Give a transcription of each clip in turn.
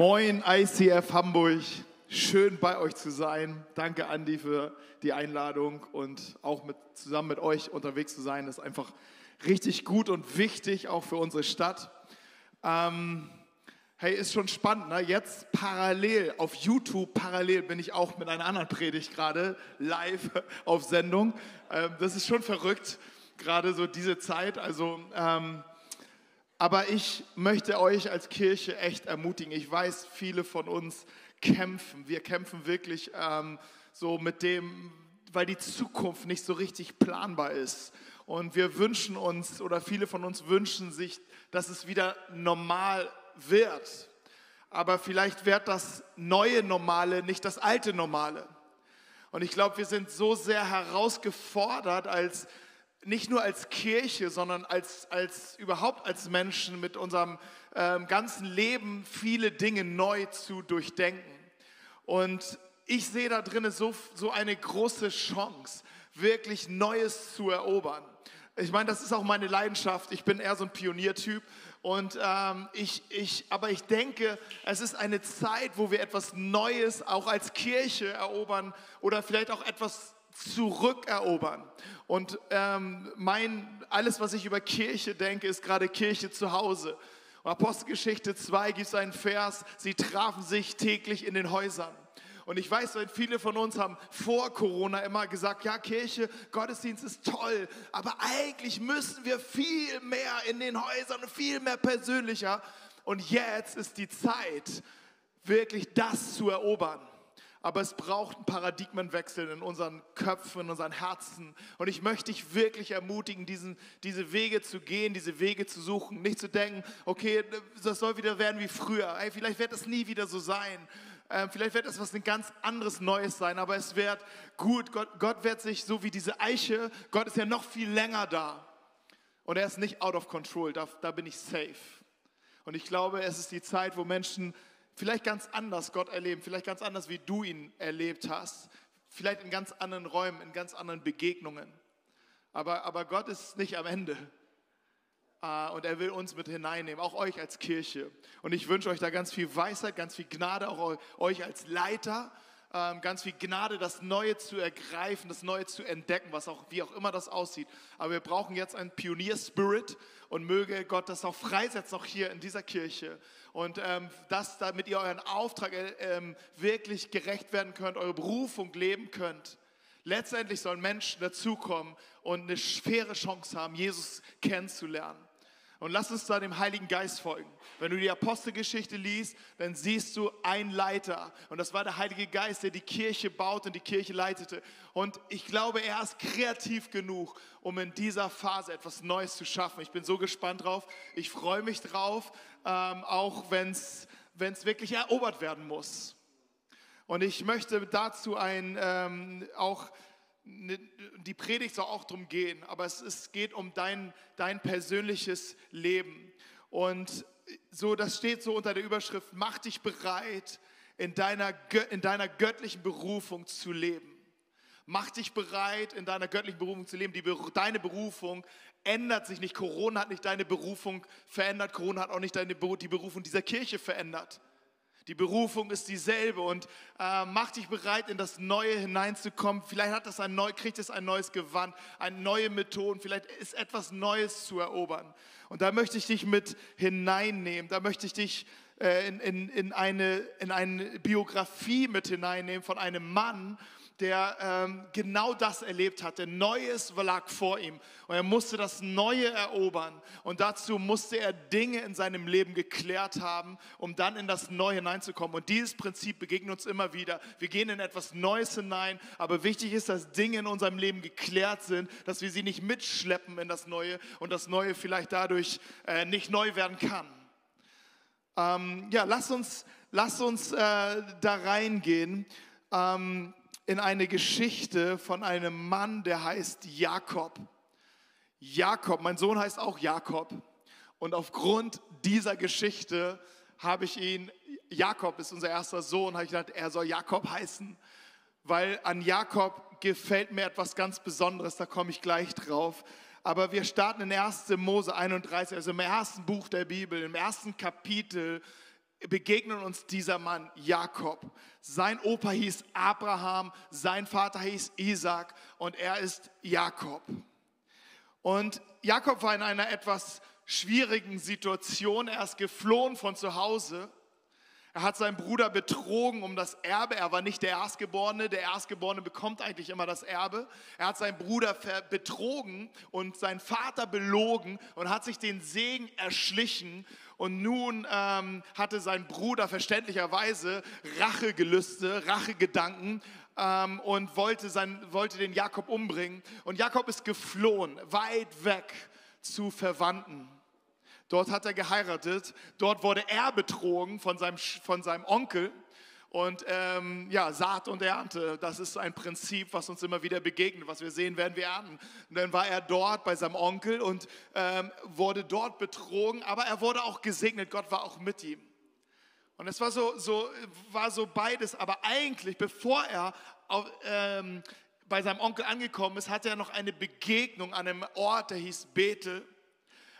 Moin ICF Hamburg. Schön bei euch zu sein. Danke Andi für die Einladung und auch mit, zusammen mit euch unterwegs zu sein. Das ist einfach richtig gut und wichtig, auch für unsere Stadt. Ähm, hey, ist schon spannend. Ne? Jetzt parallel auf YouTube, parallel bin ich auch mit einer anderen Predigt gerade live auf Sendung. Ähm, das ist schon verrückt, gerade so diese Zeit. Also ähm, aber ich möchte euch als Kirche echt ermutigen. Ich weiß, viele von uns kämpfen. Wir kämpfen wirklich ähm, so mit dem, weil die Zukunft nicht so richtig planbar ist. Und wir wünschen uns, oder viele von uns wünschen sich, dass es wieder normal wird. Aber vielleicht wird das neue Normale nicht das alte Normale. Und ich glaube, wir sind so sehr herausgefordert als nicht nur als Kirche, sondern als, als überhaupt als Menschen mit unserem ähm, ganzen Leben viele Dinge neu zu durchdenken. Und ich sehe da drin so, so eine große Chance, wirklich Neues zu erobern. Ich meine, das ist auch meine Leidenschaft. Ich bin eher so ein Pioniertyp. Und ähm, ich, ich, aber ich denke, es ist eine Zeit, wo wir etwas Neues auch als Kirche erobern oder vielleicht auch etwas zurückerobern. Und ähm, mein, alles, was ich über Kirche denke, ist gerade Kirche zu Hause. Und Apostelgeschichte 2 gibt es einen Vers, sie trafen sich täglich in den Häusern. Und ich weiß, viele von uns haben vor Corona immer gesagt, ja, Kirche, Gottesdienst ist toll, aber eigentlich müssen wir viel mehr in den Häusern viel mehr persönlicher. Und jetzt ist die Zeit, wirklich das zu erobern. Aber es braucht einen Paradigmenwechsel in unseren Köpfen, in unseren Herzen. Und ich möchte dich wirklich ermutigen, diesen, diese Wege zu gehen, diese Wege zu suchen. Nicht zu denken, okay, das soll wieder werden wie früher. Ey, vielleicht wird es nie wieder so sein. Ähm, vielleicht wird es was ein ganz anderes Neues sein. Aber es wird gut. Gott, Gott wird sich so wie diese Eiche, Gott ist ja noch viel länger da. Und er ist nicht out of control. Da, da bin ich safe. Und ich glaube, es ist die Zeit, wo Menschen vielleicht ganz anders Gott erleben, vielleicht ganz anders, wie du ihn erlebt hast, vielleicht in ganz anderen Räumen, in ganz anderen Begegnungen. Aber, aber Gott ist nicht am Ende. Uh, und er will uns mit hineinnehmen, auch euch als Kirche. Und ich wünsche euch da ganz viel Weisheit, ganz viel Gnade, auch euch als Leiter, ganz viel Gnade, das Neue zu ergreifen, das Neue zu entdecken, was auch, wie auch immer das aussieht. Aber wir brauchen jetzt einen Pionier-Spirit und möge Gott das auch freisetzen, auch hier in dieser Kirche. Und ähm, das, damit ihr euren Auftrag äh, ähm, wirklich gerecht werden könnt, eure Berufung leben könnt. Letztendlich sollen Menschen dazukommen und eine faire Chance haben, Jesus kennenzulernen. Und lass uns da dem Heiligen Geist folgen. Wenn du die Apostelgeschichte liest, dann siehst du einen Leiter. Und das war der Heilige Geist, der die Kirche baut und die Kirche leitete. Und ich glaube, er ist kreativ genug, um in dieser Phase etwas Neues zu schaffen. Ich bin so gespannt drauf. Ich freue mich drauf, ähm, auch wenn es wirklich erobert werden muss. Und ich möchte dazu ein, ähm, auch die Predigt soll auch darum gehen, aber es, es geht um dein, dein persönliches Leben. Und so, das steht so unter der Überschrift, mach dich bereit, in deiner, in deiner göttlichen Berufung zu leben. Mach dich bereit, in deiner göttlichen Berufung zu leben. Die, deine Berufung ändert sich nicht. Corona hat nicht deine Berufung verändert. Corona hat auch nicht deine, die Berufung dieser Kirche verändert. Die Berufung ist dieselbe und äh, mach dich bereit, in das Neue hineinzukommen. Vielleicht hat das ein neu, kriegt es ein neues Gewand, eine neue Methoden, vielleicht ist etwas Neues zu erobern. Und da möchte ich dich mit hineinnehmen, da möchte ich dich äh, in, in, in, eine, in eine Biografie mit hineinnehmen von einem Mann, der ähm, genau das erlebt hatte. Neues lag vor ihm und er musste das Neue erobern. Und dazu musste er Dinge in seinem Leben geklärt haben, um dann in das Neue hineinzukommen. Und dieses Prinzip begegnet uns immer wieder. Wir gehen in etwas Neues hinein, aber wichtig ist, dass Dinge in unserem Leben geklärt sind, dass wir sie nicht mitschleppen in das Neue und das Neue vielleicht dadurch äh, nicht neu werden kann. Ähm, ja, lass uns, lass uns äh, da reingehen ähm, in eine Geschichte von einem Mann, der heißt Jakob. Jakob, mein Sohn heißt auch Jakob. Und aufgrund dieser Geschichte habe ich ihn, Jakob ist unser erster Sohn, habe ich gedacht, er soll Jakob heißen, weil an Jakob gefällt mir etwas ganz Besonderes, da komme ich gleich drauf. Aber wir starten in 1. Mose 31, also im ersten Buch der Bibel, im ersten Kapitel begegnet uns dieser Mann Jakob. Sein Opa hieß Abraham, sein Vater hieß Isaac und er ist Jakob. Und Jakob war in einer etwas schwierigen Situation. Er ist geflohen von zu Hause. Er hat seinen Bruder betrogen um das Erbe. Er war nicht der Erstgeborene. Der Erstgeborene bekommt eigentlich immer das Erbe. Er hat seinen Bruder betrogen und seinen Vater belogen und hat sich den Segen erschlichen. Und nun ähm, hatte sein Bruder verständlicherweise Rachegelüste, Rachegedanken ähm, und wollte, sein, wollte den Jakob umbringen. Und Jakob ist geflohen, weit weg zu Verwandten. Dort hat er geheiratet. Dort wurde er betrogen von seinem, von seinem Onkel. Und ähm, ja, Saat und Ernte, das ist ein Prinzip, was uns immer wieder begegnet. Was wir sehen, werden wir ernten. Und dann war er dort bei seinem Onkel und ähm, wurde dort betrogen, aber er wurde auch gesegnet. Gott war auch mit ihm. Und es war so, so, war so beides, aber eigentlich, bevor er auf, ähm, bei seinem Onkel angekommen ist, hatte er noch eine Begegnung an einem Ort, der hieß Bethel.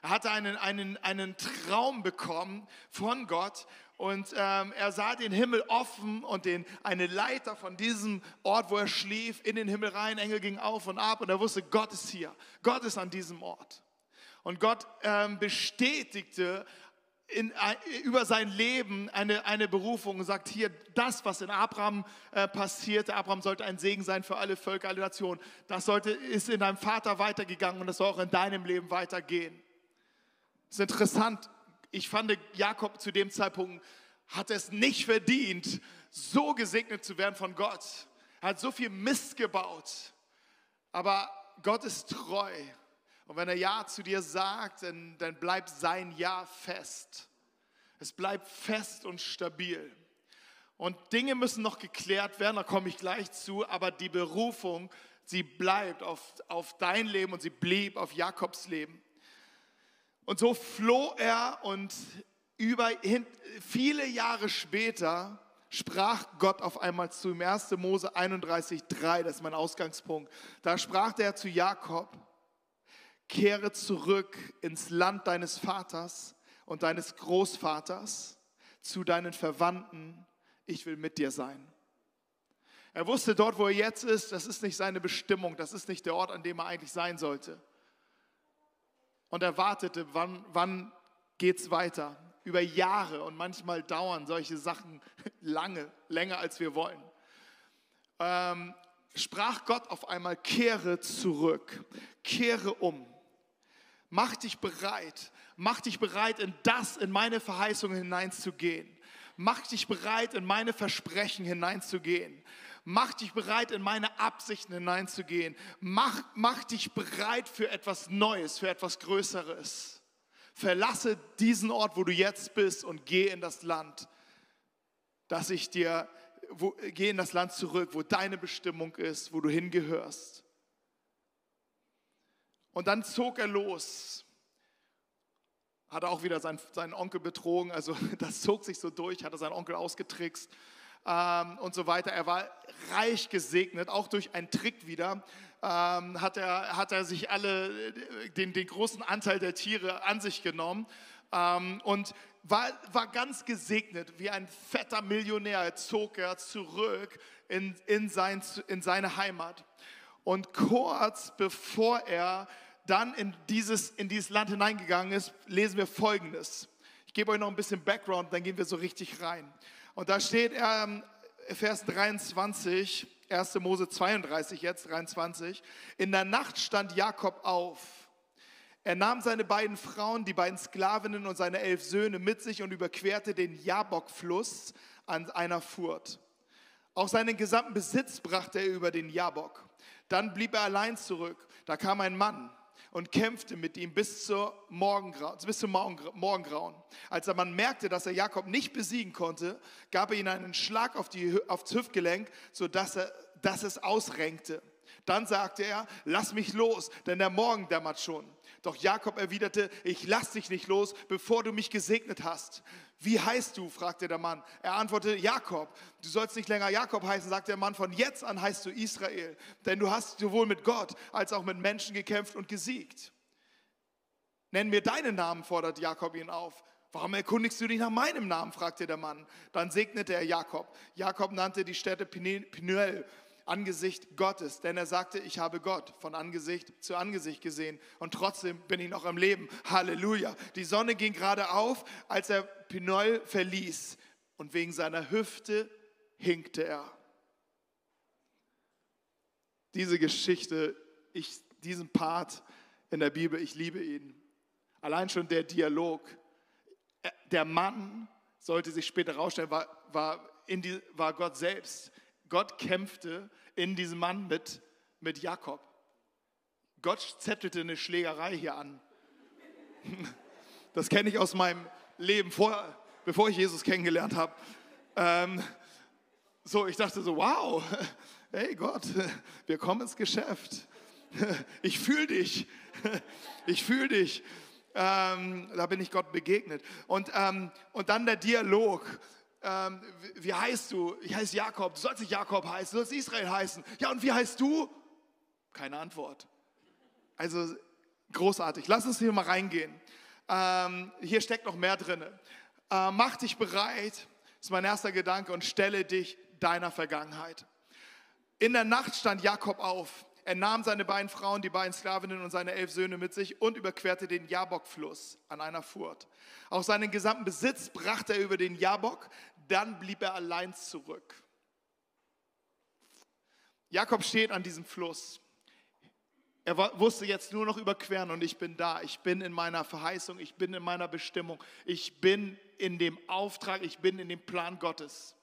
Er hatte einen, einen, einen Traum bekommen von Gott und ähm, er sah den Himmel offen und den, eine Leiter von diesem Ort, wo er schlief, in den Himmel rein. Engel ging auf und ab und er wusste, Gott ist hier. Gott ist an diesem Ort. Und Gott ähm, bestätigte in, über sein Leben eine, eine Berufung und sagt hier, das, was in Abraham äh, passierte, Abraham sollte ein Segen sein für alle Völker, alle Nationen, das sollte, ist in deinem Vater weitergegangen und das soll auch in deinem Leben weitergehen. Das ist interessant. Ich fand, Jakob zu dem Zeitpunkt hat es nicht verdient, so gesegnet zu werden von Gott. Er hat so viel Mist gebaut. Aber Gott ist treu. Und wenn er Ja zu dir sagt, dann, dann bleibt sein Ja fest. Es bleibt fest und stabil. Und Dinge müssen noch geklärt werden, da komme ich gleich zu, aber die Berufung, sie bleibt auf, auf dein Leben und sie blieb auf Jakobs Leben. Und so floh er und über viele Jahre später sprach Gott auf einmal zu ihm. 1. Mose 31,3, das ist mein Ausgangspunkt. Da sprach er zu Jakob: Kehre zurück ins Land deines Vaters und deines Großvaters, zu deinen Verwandten. Ich will mit dir sein. Er wusste dort, wo er jetzt ist, das ist nicht seine Bestimmung, das ist nicht der Ort, an dem er eigentlich sein sollte und er wartete, wann, wann geht es weiter. Über Jahre und manchmal dauern solche Sachen lange, länger als wir wollen. Ähm, sprach Gott auf einmal, kehre zurück, kehre um. Mach dich bereit, mach dich bereit, in das, in meine Verheißungen hineinzugehen. Mach dich bereit, in meine Versprechen hineinzugehen. Mach dich bereit, in meine Absichten hineinzugehen. Mach, mach dich bereit für etwas Neues, für etwas Größeres. Verlasse diesen Ort, wo du jetzt bist und geh in das Land, dass ich dir, wo, geh in das Land zurück, wo deine Bestimmung ist, wo du hingehörst. Und dann zog er los. Hat auch wieder seinen, seinen Onkel betrogen, also das zog sich so durch, hat er seinen Onkel ausgetrickst ähm, und so weiter. Er war reich gesegnet, auch durch einen Trick wieder. Ähm, hat, er, hat er sich alle, den, den großen Anteil der Tiere an sich genommen ähm, und war, war ganz gesegnet, wie ein fetter Millionär zog er zurück in, in, sein, in seine Heimat. Und kurz bevor er dann in dieses, in dieses Land hineingegangen ist, lesen wir Folgendes. Ich gebe euch noch ein bisschen Background, dann gehen wir so richtig rein. Und da steht ähm, Vers 23, 1. Mose 32, jetzt 23. In der Nacht stand Jakob auf. Er nahm seine beiden Frauen, die beiden Sklavinnen und seine elf Söhne mit sich und überquerte den Jabok-Fluss an einer Furt. Auch seinen gesamten Besitz brachte er über den Jabok. Dann blieb er allein zurück. Da kam ein Mann und kämpfte mit ihm bis, zur Morgengrau, bis zum Morgengrauen. Als der Mann merkte, dass er Jakob nicht besiegen konnte, gab er ihm einen Schlag auf die, aufs Hüftgelenk, sodass er, dass es ausrenkte. Dann sagte er, lass mich los, denn der Morgen dämmert schon. Doch Jakob erwiderte, ich lass dich nicht los, bevor du mich gesegnet hast. Wie heißt du? fragte der Mann. Er antwortete, Jakob. Du sollst nicht länger Jakob heißen, sagte der Mann. Von jetzt an heißt du Israel. Denn du hast sowohl mit Gott als auch mit Menschen gekämpft und gesiegt. Nenn mir deinen Namen, fordert Jakob ihn auf. Warum erkundigst du dich nach meinem Namen? fragte der Mann. Dann segnete er Jakob. Jakob nannte die Städte Pinuel Angesicht Gottes, denn er sagte, ich habe Gott von Angesicht zu Angesicht gesehen und trotzdem bin ich noch am Leben. Halleluja. Die Sonne ging gerade auf, als er Pinol verließ und wegen seiner Hüfte hinkte er. Diese Geschichte, ich, diesen Part in der Bibel, ich liebe ihn. Allein schon der Dialog. Der Mann, sollte sich später herausstellen, war, war, die, war Gott selbst. Gott kämpfte in diesem Mann mit, mit Jakob. Gott zettelte eine Schlägerei hier an. Das kenne ich aus meinem Leben, vor, bevor ich Jesus kennengelernt habe. Ähm, so, ich dachte so, wow, hey Gott, wir kommen ins Geschäft. Ich fühle dich, ich fühle dich. Ähm, da bin ich Gott begegnet. Und, ähm, und dann der Dialog ähm, wie heißt du? Ich heiße Jakob, du sollst nicht Jakob heißen, du sollst Israel heißen. Ja, und wie heißt du? Keine Antwort. Also großartig. Lass uns hier mal reingehen. Ähm, hier steckt noch mehr drin. Äh, mach dich bereit, ist mein erster Gedanke, und stelle dich deiner Vergangenheit. In der Nacht stand Jakob auf. Er nahm seine beiden Frauen, die beiden Sklavinnen und seine elf Söhne mit sich und überquerte den Jabok-Fluss an einer Furt. Auch seinen gesamten Besitz brachte er über den Jabok, dann blieb er allein zurück. Jakob steht an diesem Fluss. Er wusste jetzt nur noch überqueren und ich bin da. Ich bin in meiner Verheißung, ich bin in meiner Bestimmung, ich bin in dem Auftrag, ich bin in dem Plan Gottes.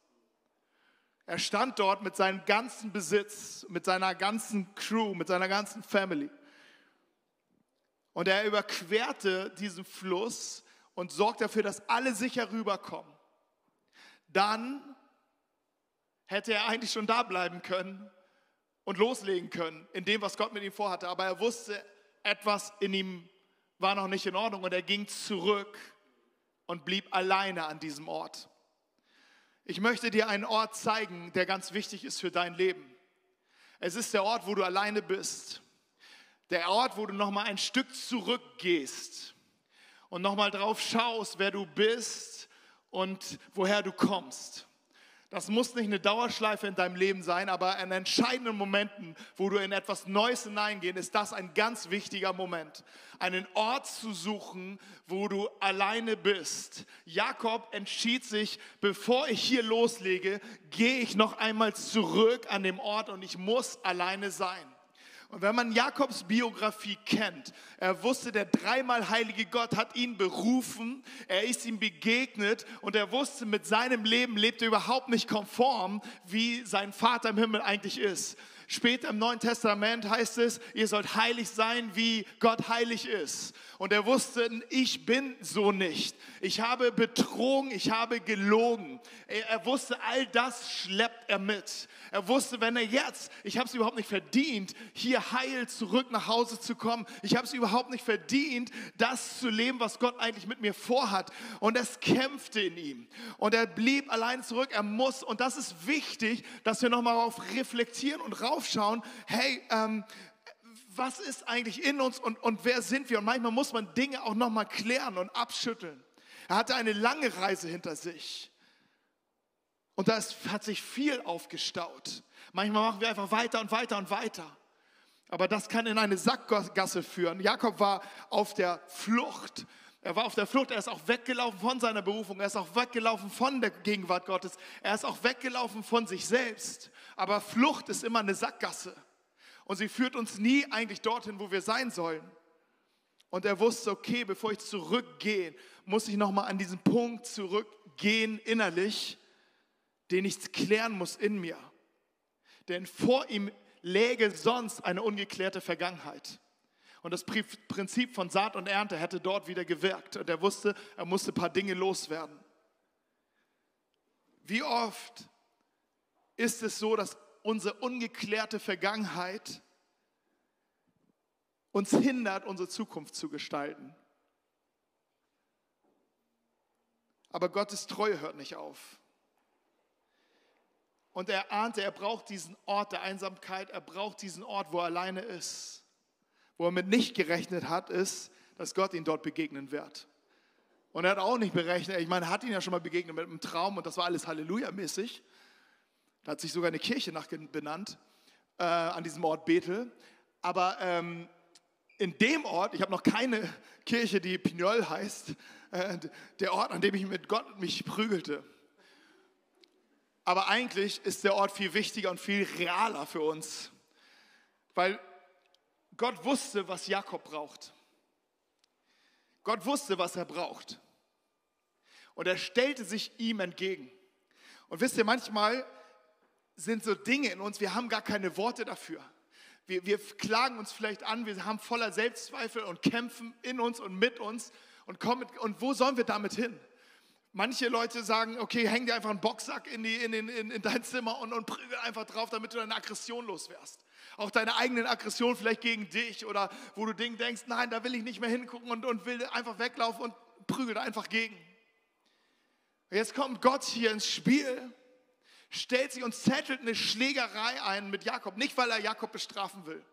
Er stand dort mit seinem ganzen Besitz, mit seiner ganzen Crew, mit seiner ganzen Family. Und er überquerte diesen Fluss und sorgt dafür, dass alle sicher rüberkommen dann hätte er eigentlich schon da bleiben können und loslegen können in dem, was Gott mit ihm vorhatte. Aber er wusste, etwas in ihm war noch nicht in Ordnung und er ging zurück und blieb alleine an diesem Ort. Ich möchte dir einen Ort zeigen, der ganz wichtig ist für dein Leben. Es ist der Ort, wo du alleine bist. Der Ort, wo du noch mal ein Stück zurückgehst und noch mal drauf schaust, wer du bist und woher du kommst. Das muss nicht eine Dauerschleife in deinem Leben sein, aber in entscheidenden Momenten, wo du in etwas Neues hineingehst, ist das ein ganz wichtiger Moment. Einen Ort zu suchen, wo du alleine bist. Jakob entschied sich, bevor ich hier loslege, gehe ich noch einmal zurück an dem Ort und ich muss alleine sein. Und wenn man Jakobs Biografie kennt, er wusste, der dreimal heilige Gott hat ihn berufen, er ist ihm begegnet und er wusste, mit seinem Leben lebt er überhaupt nicht konform, wie sein Vater im Himmel eigentlich ist. Später im Neuen Testament heißt es, ihr sollt heilig sein, wie Gott heilig ist. Und er wusste, ich bin so nicht. Ich habe betrogen, ich habe gelogen. Er, er wusste, all das schleppt er mit. Er wusste, wenn er jetzt, ich habe es überhaupt nicht verdient, hier heil zurück nach Hause zu kommen. Ich habe es überhaupt nicht verdient, das zu leben, was Gott eigentlich mit mir vorhat. Und es kämpfte in ihm. Und er blieb allein zurück. Er muss, und das ist wichtig, dass wir nochmal darauf reflektieren und raufschauen, hey, ähm, was ist eigentlich in uns und, und wer sind wir? Und manchmal muss man Dinge auch nochmal klären und abschütteln. Er hatte eine lange Reise hinter sich. Und da hat sich viel aufgestaut. Manchmal machen wir einfach weiter und weiter und weiter. Aber das kann in eine Sackgasse führen. Jakob war auf der Flucht. Er war auf der Flucht, er ist auch weggelaufen von seiner Berufung, er ist auch weggelaufen von der Gegenwart Gottes, er ist auch weggelaufen von sich selbst. Aber Flucht ist immer eine Sackgasse. Und sie führt uns nie eigentlich dorthin, wo wir sein sollen. Und er wusste, okay, bevor ich zurückgehe, muss ich nochmal an diesen Punkt zurückgehen innerlich, den ich klären muss in mir. Denn vor ihm läge sonst eine ungeklärte Vergangenheit. Und das Prinzip von Saat und Ernte hätte dort wieder gewirkt. Und er wusste, er musste ein paar Dinge loswerden. Wie oft ist es so, dass unsere ungeklärte Vergangenheit uns hindert, unsere Zukunft zu gestalten? Aber Gottes Treue hört nicht auf. Und er ahnte, er braucht diesen Ort der Einsamkeit, er braucht diesen Ort, wo er alleine ist. Wo er mit nicht gerechnet hat, ist, dass Gott ihn dort begegnen wird. Und er hat auch nicht berechnet, ich meine, er hat ihn ja schon mal begegnet mit einem Traum und das war alles Halleluja-mäßig. Da hat sich sogar eine Kirche nach benannt, äh, an diesem Ort Bethel. Aber ähm, in dem Ort, ich habe noch keine Kirche, die Pignol heißt, äh, der Ort, an dem ich mit Gott mich prügelte. Aber eigentlich ist der Ort viel wichtiger und viel realer für uns, weil Gott wusste, was Jakob braucht. Gott wusste, was er braucht. Und er stellte sich ihm entgegen. Und wisst ihr, manchmal sind so Dinge in uns, wir haben gar keine Worte dafür. Wir, wir klagen uns vielleicht an, wir haben voller Selbstzweifel und kämpfen in uns und mit uns und kommen. Und wo sollen wir damit hin? Manche Leute sagen, okay, häng dir einfach einen Boxsack in, die, in, in, in dein Zimmer und, und prügel einfach drauf, damit du deine Aggression loswärst. Auch deine eigenen Aggressionen vielleicht gegen dich oder wo du denkst, nein, da will ich nicht mehr hingucken und, und will einfach weglaufen und prügelt einfach gegen. Jetzt kommt Gott hier ins Spiel, stellt sich und zettelt eine Schlägerei ein mit Jakob. Nicht, weil er Jakob bestrafen will,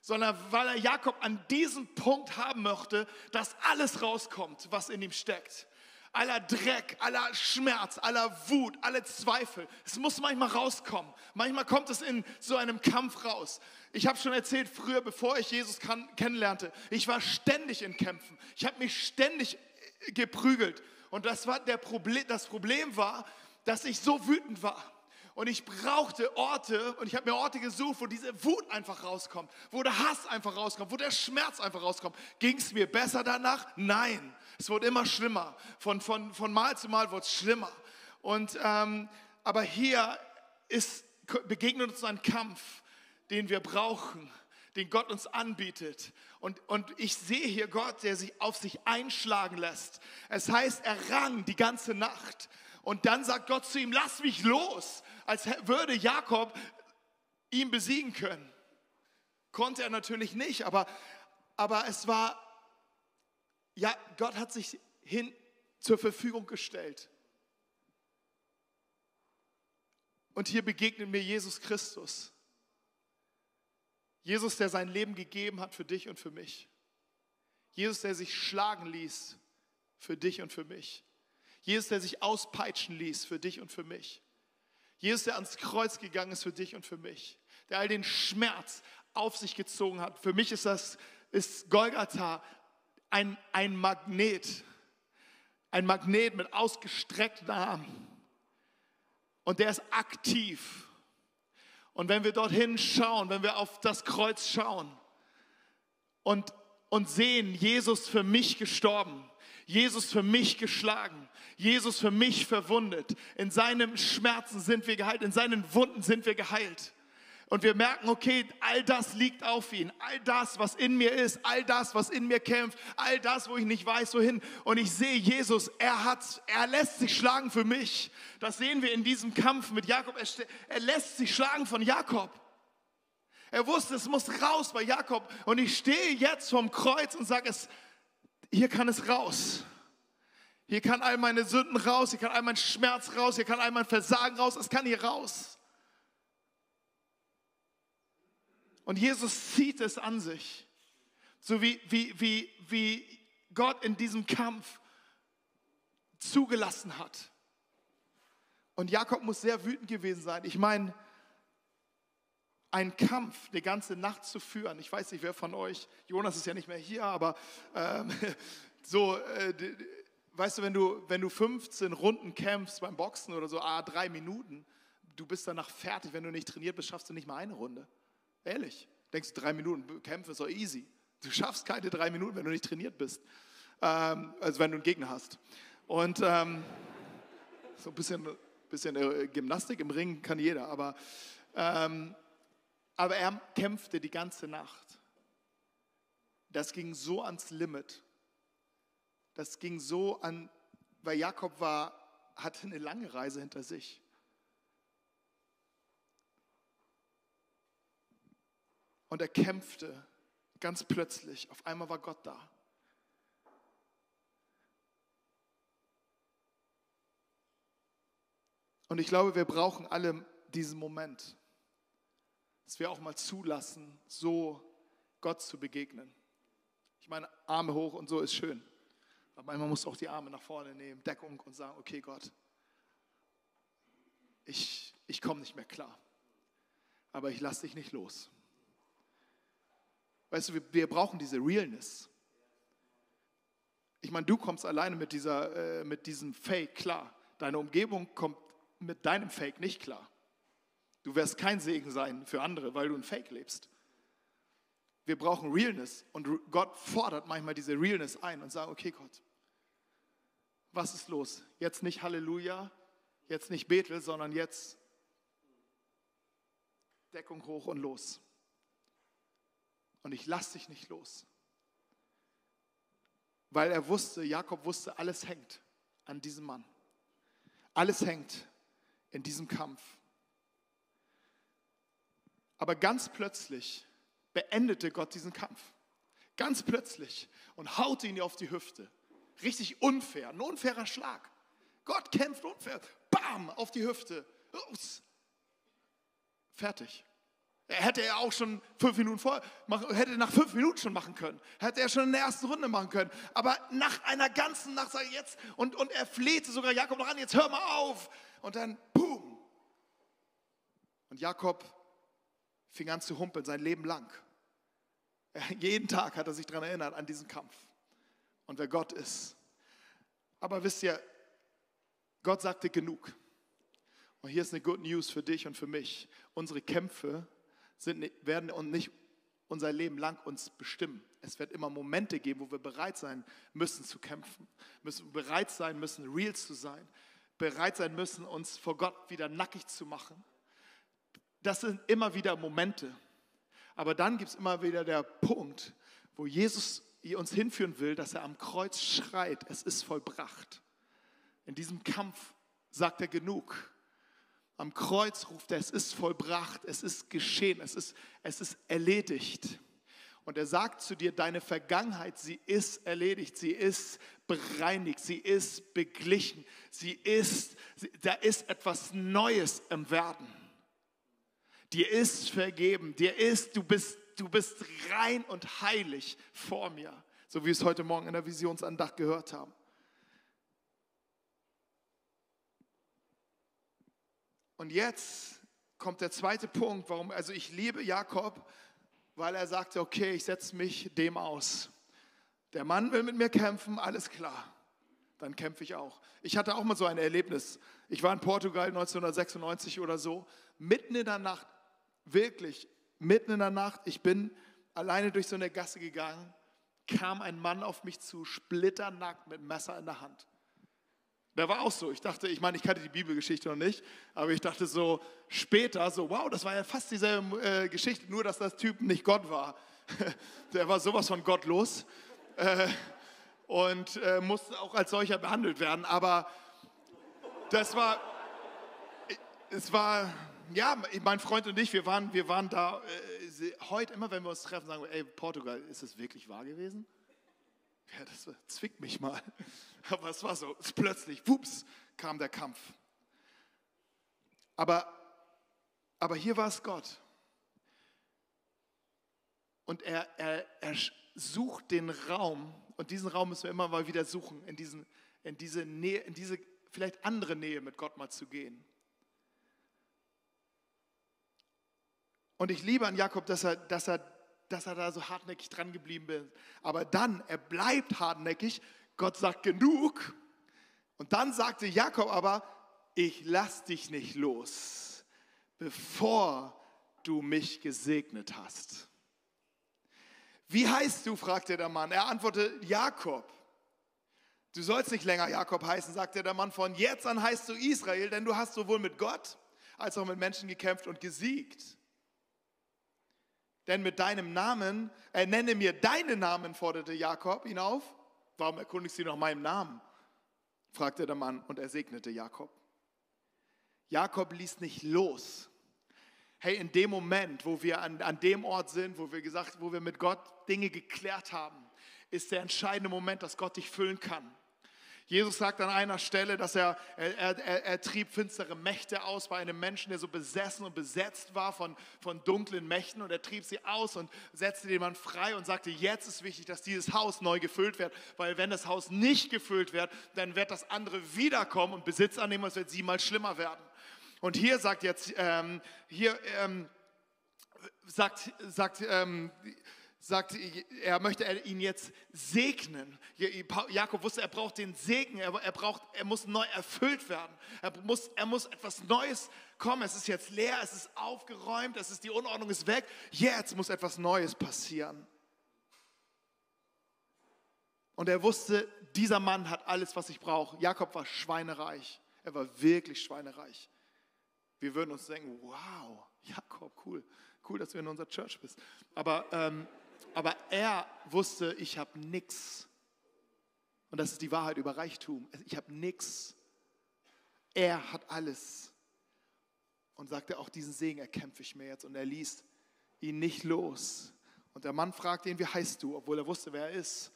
sondern weil er Jakob an diesem Punkt haben möchte, dass alles rauskommt, was in ihm steckt aller Dreck, aller Schmerz, aller Wut, alle Zweifel. Es muss manchmal rauskommen. Manchmal kommt es in so einem Kampf raus. Ich habe schon erzählt, früher, bevor ich Jesus kann, kennenlernte, ich war ständig in Kämpfen. Ich habe mich ständig äh, geprügelt. Und das, war der Problem, das Problem war, dass ich so wütend war. Und ich brauchte Orte und ich habe mir Orte gesucht, wo diese Wut einfach rauskommt, wo der Hass einfach rauskommt, wo der Schmerz einfach rauskommt. Ging es mir besser danach? Nein. Es wurde immer schlimmer. Von, von, von Mal zu Mal wurde es schlimmer. Und, ähm, aber hier ist, begegnet uns ein Kampf, den wir brauchen, den Gott uns anbietet. Und, und ich sehe hier Gott, der sich auf sich einschlagen lässt. Es heißt, er rang die ganze Nacht. Und dann sagt Gott zu ihm, lass mich los, als würde Jakob ihn besiegen können. Konnte er natürlich nicht, aber, aber es war ja, Gott hat sich hin zur Verfügung gestellt. Und hier begegnet mir Jesus Christus. Jesus, der sein Leben gegeben hat für dich und für mich. Jesus, der sich schlagen ließ für dich und für mich. Jesus, der sich auspeitschen ließ für dich und für mich. Jesus, der ans Kreuz gegangen ist für dich und für mich. Der all den Schmerz auf sich gezogen hat. Für mich ist das ist Golgatha ein, ein Magnet, ein Magnet mit ausgestreckten Armen. Und der ist aktiv. Und wenn wir dorthin schauen, wenn wir auf das Kreuz schauen und, und sehen, Jesus für mich gestorben, Jesus für mich geschlagen, Jesus für mich verwundet, in seinem Schmerzen sind wir geheilt, in seinen Wunden sind wir geheilt und wir merken, okay, all das liegt auf ihn, all das, was in mir ist, all das, was in mir kämpft, all das, wo ich nicht weiß, wohin. Und ich sehe Jesus, er hat, er lässt sich schlagen für mich. Das sehen wir in diesem Kampf mit Jakob. Er, er lässt sich schlagen von Jakob. Er wusste, es muss raus bei Jakob. Und ich stehe jetzt vom Kreuz und sage es, hier kann es raus. Hier kann all meine Sünden raus, hier kann all mein Schmerz raus, hier kann all mein Versagen raus, es kann hier raus. Und Jesus zieht es an sich. So wie, wie, wie, wie Gott in diesem Kampf zugelassen hat. Und Jakob muss sehr wütend gewesen sein. Ich meine, einen Kampf die ganze Nacht zu führen. Ich weiß nicht, wer von euch, Jonas ist ja nicht mehr hier, aber ähm, so, äh, weißt du, wenn du, wenn du 15 Runden kämpfst beim Boxen oder so, ah, drei Minuten, du bist danach fertig. Wenn du nicht trainiert bist, schaffst du nicht mal eine Runde. Ehrlich. Denkst du, drei Minuten kämpfen ist doch easy. Du schaffst keine drei Minuten, wenn du nicht trainiert bist. Ähm, also wenn du einen Gegner hast. Und ähm, so ein bisschen, bisschen äh, Gymnastik im Ring kann jeder, aber, ähm, aber er kämpfte die ganze Nacht. das ging so ans Limit. Das ging so an, weil Jakob war, hatte eine lange Reise hinter sich. Und er kämpfte ganz plötzlich. Auf einmal war Gott da. Und ich glaube, wir brauchen alle diesen Moment, dass wir auch mal zulassen, so Gott zu begegnen. Ich meine, Arme hoch und so ist schön. Aber manchmal muss auch die Arme nach vorne nehmen, Deckung und sagen, okay Gott, ich, ich komme nicht mehr klar. Aber ich lasse dich nicht los. Weißt du, wir, wir brauchen diese Realness. Ich meine, du kommst alleine mit, dieser, äh, mit diesem Fake klar. Deine Umgebung kommt mit deinem Fake nicht klar. Du wirst kein Segen sein für andere, weil du ein Fake lebst. Wir brauchen Realness und Gott fordert manchmal diese Realness ein und sagt, okay Gott, was ist los? Jetzt nicht Halleluja, jetzt nicht Bethel, sondern jetzt Deckung hoch und los. Und ich lasse dich nicht los. Weil er wusste, Jakob wusste, alles hängt an diesem Mann. Alles hängt in diesem Kampf. Aber ganz plötzlich beendete Gott diesen Kampf. Ganz plötzlich und haute ihn auf die Hüfte. Richtig unfair, ein unfairer Schlag. Gott kämpft unfair. Bam, auf die Hüfte. Ups. Fertig. Er hätte er auch schon fünf Minuten vor, hätte nach fünf Minuten schon machen können. Hätte er schon in der ersten Runde machen können. Aber nach einer ganzen Nacht sage ich jetzt, und, und er flehte sogar Jakob noch an, jetzt hör mal auf. Und dann, boom. Und Jakob fing an zu humpeln, sein Leben lang. Jeden Tag hat er sich daran erinnert, an diesen Kampf. Und wer Gott ist. Aber wisst ihr, Gott sagte genug. Und hier ist eine Good News für dich und für mich. Unsere Kämpfe sind, werden und nicht unser Leben lang uns bestimmen. Es wird immer Momente geben, wo wir bereit sein müssen zu kämpfen, müssen bereit sein müssen, real zu sein, bereit sein müssen, uns vor Gott wieder nackig zu machen. Das sind immer wieder Momente. Aber dann gibt es immer wieder der Punkt, wo Jesus uns hinführen will, dass er am Kreuz schreit, es ist vollbracht. In diesem Kampf sagt er genug. Am Kreuz ruft er, es ist vollbracht, es ist geschehen, es ist, es ist erledigt. Und er sagt zu dir, deine Vergangenheit, sie ist erledigt, sie ist bereinigt, sie ist beglichen, sie ist, da ist etwas Neues im Werden. Dir ist vergeben, dir ist, du bist, du bist rein und heilig vor mir, so wie wir es heute Morgen in der Visionsandacht gehört haben. Und jetzt kommt der zweite Punkt, warum, also ich liebe Jakob, weil er sagte, okay, ich setze mich dem aus. Der Mann will mit mir kämpfen, alles klar. Dann kämpfe ich auch. Ich hatte auch mal so ein Erlebnis. Ich war in Portugal 1996 oder so, mitten in der Nacht, wirklich mitten in der Nacht. Ich bin alleine durch so eine Gasse gegangen, kam ein Mann auf mich zu, splitternackt mit Messer in der Hand. Der war auch so. Ich dachte, ich meine, ich kannte die Bibelgeschichte noch nicht, aber ich dachte so später, so, wow, das war ja fast dieselbe äh, Geschichte, nur dass das Typ nicht Gott war. Der war sowas von gottlos äh, und äh, musste auch als solcher behandelt werden. Aber das war, es war, ja, mein Freund und ich, wir waren, wir waren da äh, heute immer, wenn wir uns treffen, sagen wir, ey, Portugal, ist es wirklich wahr gewesen? Ja, das zwickt mich mal. Aber es war so, plötzlich, wups, kam der Kampf. Aber, aber hier war es Gott. Und er, er, er sucht den Raum, und diesen Raum müssen wir immer mal wieder suchen, in, diesen, in diese Nähe, in diese vielleicht andere Nähe mit Gott mal zu gehen. Und ich liebe an Jakob, dass er, dass er dass er da so hartnäckig dran geblieben ist. Aber dann, er bleibt hartnäckig. Gott sagt genug. Und dann sagte Jakob aber, ich lass dich nicht los, bevor du mich gesegnet hast. Wie heißt du? fragte der Mann. Er antwortete, Jakob. Du sollst nicht länger Jakob heißen, sagte der Mann. Von jetzt an heißt du Israel, denn du hast sowohl mit Gott als auch mit Menschen gekämpft und gesiegt. Denn mit deinem Namen, äh, nenne mir deinen Namen, forderte Jakob ihn auf. Warum erkundigst du nach meinem Namen? fragte der Mann und er segnete Jakob. Jakob ließ nicht los. Hey, in dem Moment, wo wir an, an dem Ort sind, wo wir gesagt, wo wir mit Gott Dinge geklärt haben, ist der entscheidende Moment, dass Gott dich füllen kann. Jesus sagt an einer Stelle, dass er, er, er, er, trieb finstere Mächte aus bei einem Menschen, der so besessen und besetzt war von, von dunklen Mächten und er trieb sie aus und setzte den Mann frei und sagte, jetzt ist wichtig, dass dieses Haus neu gefüllt wird, weil wenn das Haus nicht gefüllt wird, dann wird das andere wiederkommen und Besitz annehmen und es wird siebenmal schlimmer werden. Und hier sagt jetzt, ähm, hier ähm, sagt, sagt ähm, sagt, er möchte ihn jetzt segnen. Jakob wusste, er braucht den Segen, er, braucht, er muss neu erfüllt werden. Er muss, er muss etwas Neues kommen. Es ist jetzt leer, es ist aufgeräumt, es ist, die Unordnung ist weg. Jetzt muss etwas Neues passieren. Und er wusste, dieser Mann hat alles, was ich brauche. Jakob war schweinereich. Er war wirklich schweinereich. Wir würden uns denken, wow, Jakob, cool, cool, dass du in unserer Church bist. Aber ähm, aber er wusste, ich habe nichts. Und das ist die Wahrheit über Reichtum. Ich habe nichts. Er hat alles. Und sagte, auch diesen Segen erkämpfe ich mir jetzt. Und er ließ ihn nicht los. Und der Mann fragte ihn, wie heißt du, obwohl er wusste, wer er ist.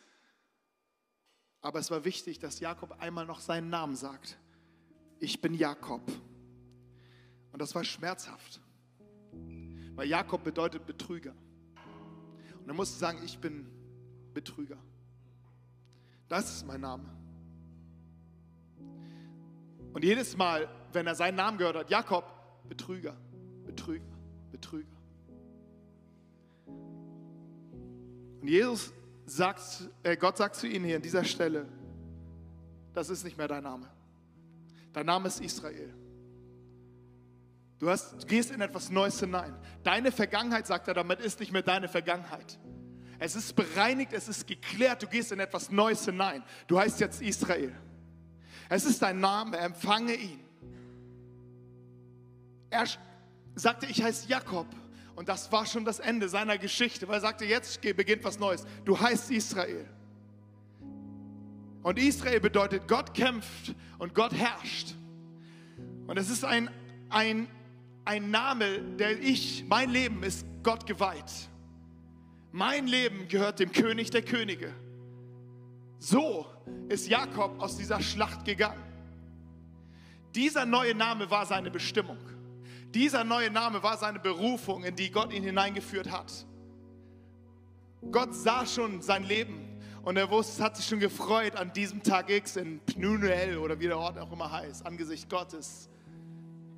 Aber es war wichtig, dass Jakob einmal noch seinen Namen sagt. Ich bin Jakob. Und das war schmerzhaft. Weil Jakob bedeutet Betrüger. Und dann musst du sagen, ich bin Betrüger. Das ist mein Name. Und jedes Mal, wenn er seinen Namen gehört hat, Jakob, Betrüger, Betrüger, Betrüger. Und Jesus sagt, äh, Gott sagt zu ihnen hier an dieser Stelle, das ist nicht mehr dein Name. Dein Name ist Israel. Du, hast, du gehst in etwas Neues hinein. Deine Vergangenheit, sagt er damit, ist nicht mehr deine Vergangenheit. Es ist bereinigt, es ist geklärt, du gehst in etwas Neues hinein. Du heißt jetzt Israel. Es ist dein Name, empfange ihn. Er sagte, ich heiße Jakob. Und das war schon das Ende seiner Geschichte, weil er sagte, jetzt beginnt was Neues. Du heißt Israel. Und Israel bedeutet, Gott kämpft und Gott herrscht. Und es ist ein, ein ein Name, der ich, mein Leben ist Gott geweiht. Mein Leben gehört dem König der Könige. So ist Jakob aus dieser Schlacht gegangen. Dieser neue Name war seine Bestimmung. Dieser neue Name war seine Berufung, in die Gott ihn hineingeführt hat. Gott sah schon sein Leben und er wusste, hat sich schon gefreut an diesem Tag X in Pnuel oder wie der Ort auch immer heißt. Angesicht Gottes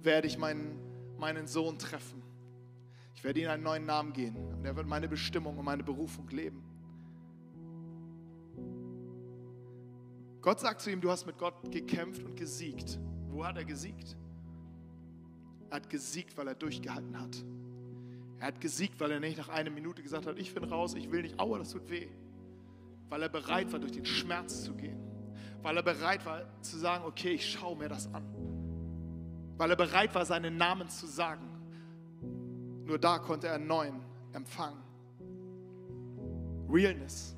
werde ich meinen meinen Sohn treffen. Ich werde ihm einen neuen Namen geben und er wird meine Bestimmung und meine Berufung leben. Gott sagt zu ihm, du hast mit Gott gekämpft und gesiegt. Wo hat er gesiegt? Er hat gesiegt, weil er durchgehalten hat. Er hat gesiegt, weil er nicht nach einer Minute gesagt hat, ich bin raus, ich will nicht, aua, das tut weh. Weil er bereit war, durch den Schmerz zu gehen. Weil er bereit war zu sagen, okay, ich schaue mir das an weil er bereit war, seinen Namen zu sagen. Nur da konnte er einen neuen empfangen. Realness.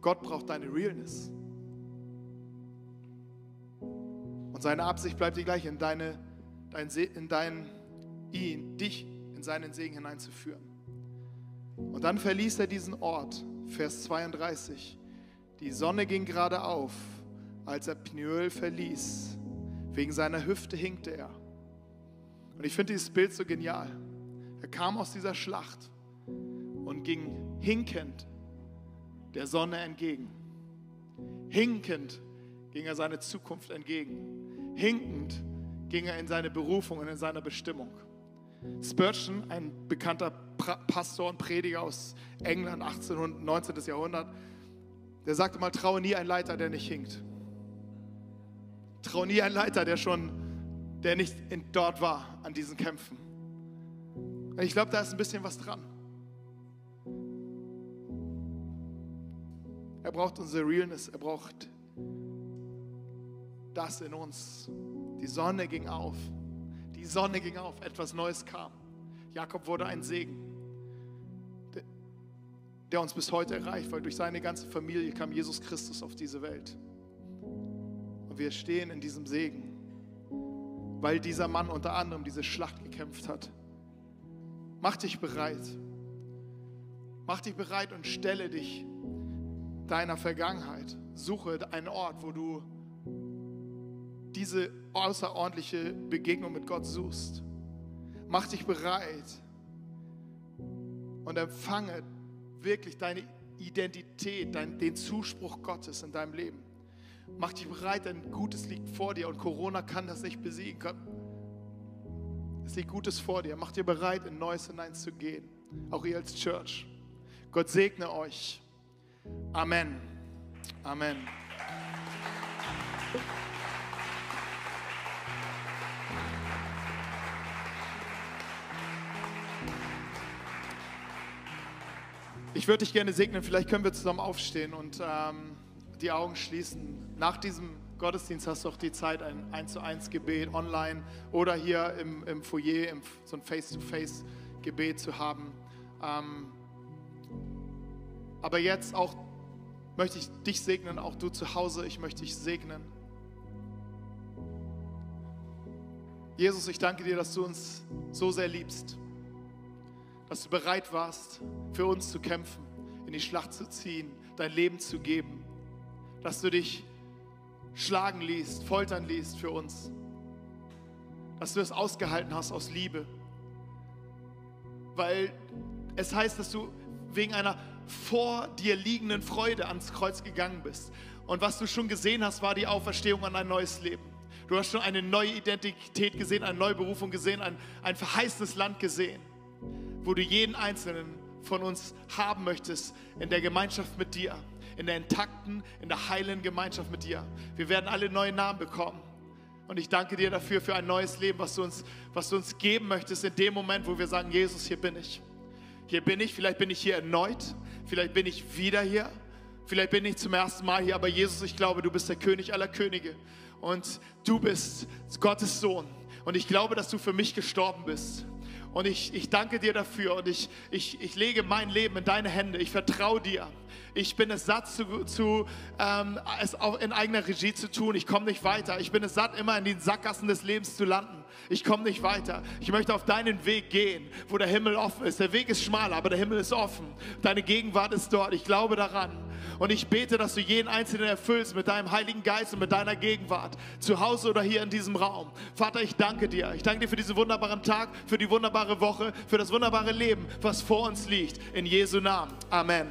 Gott braucht deine Realness. Und seine Absicht bleibt die gleiche, in, deine, dein, in dein, ihn, dich in seinen Segen hineinzuführen. Und dann verließ er diesen Ort, Vers 32. Die Sonne ging gerade auf, als er Pniel verließ. Wegen seiner Hüfte hinkte er. Und ich finde dieses Bild so genial. Er kam aus dieser Schlacht und ging hinkend der Sonne entgegen. Hinkend ging er seine Zukunft entgegen. Hinkend ging er in seine Berufung und in seine Bestimmung. Spurgeon, ein bekannter Pastor und Prediger aus England, 18. 19. Jahrhundert, der sagte mal, traue nie ein Leiter, der nicht hinkt. Trau nie einen Leiter, der schon, der nicht in, dort war an diesen Kämpfen. Und ich glaube, da ist ein bisschen was dran. Er braucht unsere Realness, er braucht das in uns. Die Sonne ging auf, die Sonne ging auf, etwas Neues kam. Jakob wurde ein Segen. der uns bis heute erreicht, weil durch seine ganze Familie kam Jesus Christus auf diese Welt. Und wir stehen in diesem Segen, weil dieser Mann unter anderem diese Schlacht gekämpft hat. Mach dich bereit. Mach dich bereit und stelle dich deiner Vergangenheit. Suche einen Ort, wo du diese außerordentliche Begegnung mit Gott suchst. Mach dich bereit und empfange wirklich deine Identität, den Zuspruch Gottes in deinem Leben. Mach dich bereit, ein Gutes liegt vor dir und Corona kann das nicht besiegen. Es liegt Gutes vor dir. Mach dir bereit, in Neues hineinzugehen. Auch ihr als Church. Gott segne euch. Amen. Amen. Ich würde dich gerne segnen. Vielleicht können wir zusammen aufstehen und ähm, die Augen schließen. Nach diesem Gottesdienst hast du auch die Zeit, ein 1 zu 1 Gebet online oder hier im, im Foyer im, so ein Face-to-Face Gebet zu haben. Ähm, aber jetzt auch möchte ich dich segnen, auch du zu Hause, ich möchte dich segnen. Jesus, ich danke dir, dass du uns so sehr liebst dass du bereit warst, für uns zu kämpfen, in die Schlacht zu ziehen, dein Leben zu geben, dass du dich schlagen ließt, foltern ließt für uns, dass du es ausgehalten hast aus Liebe, weil es heißt, dass du wegen einer vor dir liegenden Freude ans Kreuz gegangen bist. Und was du schon gesehen hast, war die Auferstehung an ein neues Leben. Du hast schon eine neue Identität gesehen, eine neue Berufung gesehen, ein, ein verheißenes Land gesehen wo du jeden einzelnen von uns haben möchtest in der Gemeinschaft mit dir, in der intakten, in der heilen Gemeinschaft mit dir. Wir werden alle neue Namen bekommen. Und ich danke dir dafür, für ein neues Leben, was du, uns, was du uns geben möchtest in dem Moment, wo wir sagen, Jesus, hier bin ich. Hier bin ich, vielleicht bin ich hier erneut, vielleicht bin ich wieder hier, vielleicht bin ich zum ersten Mal hier, aber Jesus, ich glaube, du bist der König aller Könige und du bist Gottes Sohn. Und ich glaube, dass du für mich gestorben bist. Und ich, ich danke dir dafür und ich, ich, ich lege mein Leben in deine Hände. Ich vertraue dir. Ich bin es satt, zu, zu, ähm, es auch in eigener Regie zu tun. Ich komme nicht weiter. Ich bin es satt, immer in den Sackgassen des Lebens zu landen. Ich komme nicht weiter. Ich möchte auf deinen Weg gehen, wo der Himmel offen ist. Der Weg ist schmaler, aber der Himmel ist offen. Deine Gegenwart ist dort. Ich glaube daran. Und ich bete, dass du jeden Einzelnen erfüllst mit deinem Heiligen Geist und mit deiner Gegenwart, zu Hause oder hier in diesem Raum. Vater, ich danke dir. Ich danke dir für diesen wunderbaren Tag, für die wunderbare Woche, für das wunderbare Leben, was vor uns liegt. In Jesu Namen. Amen.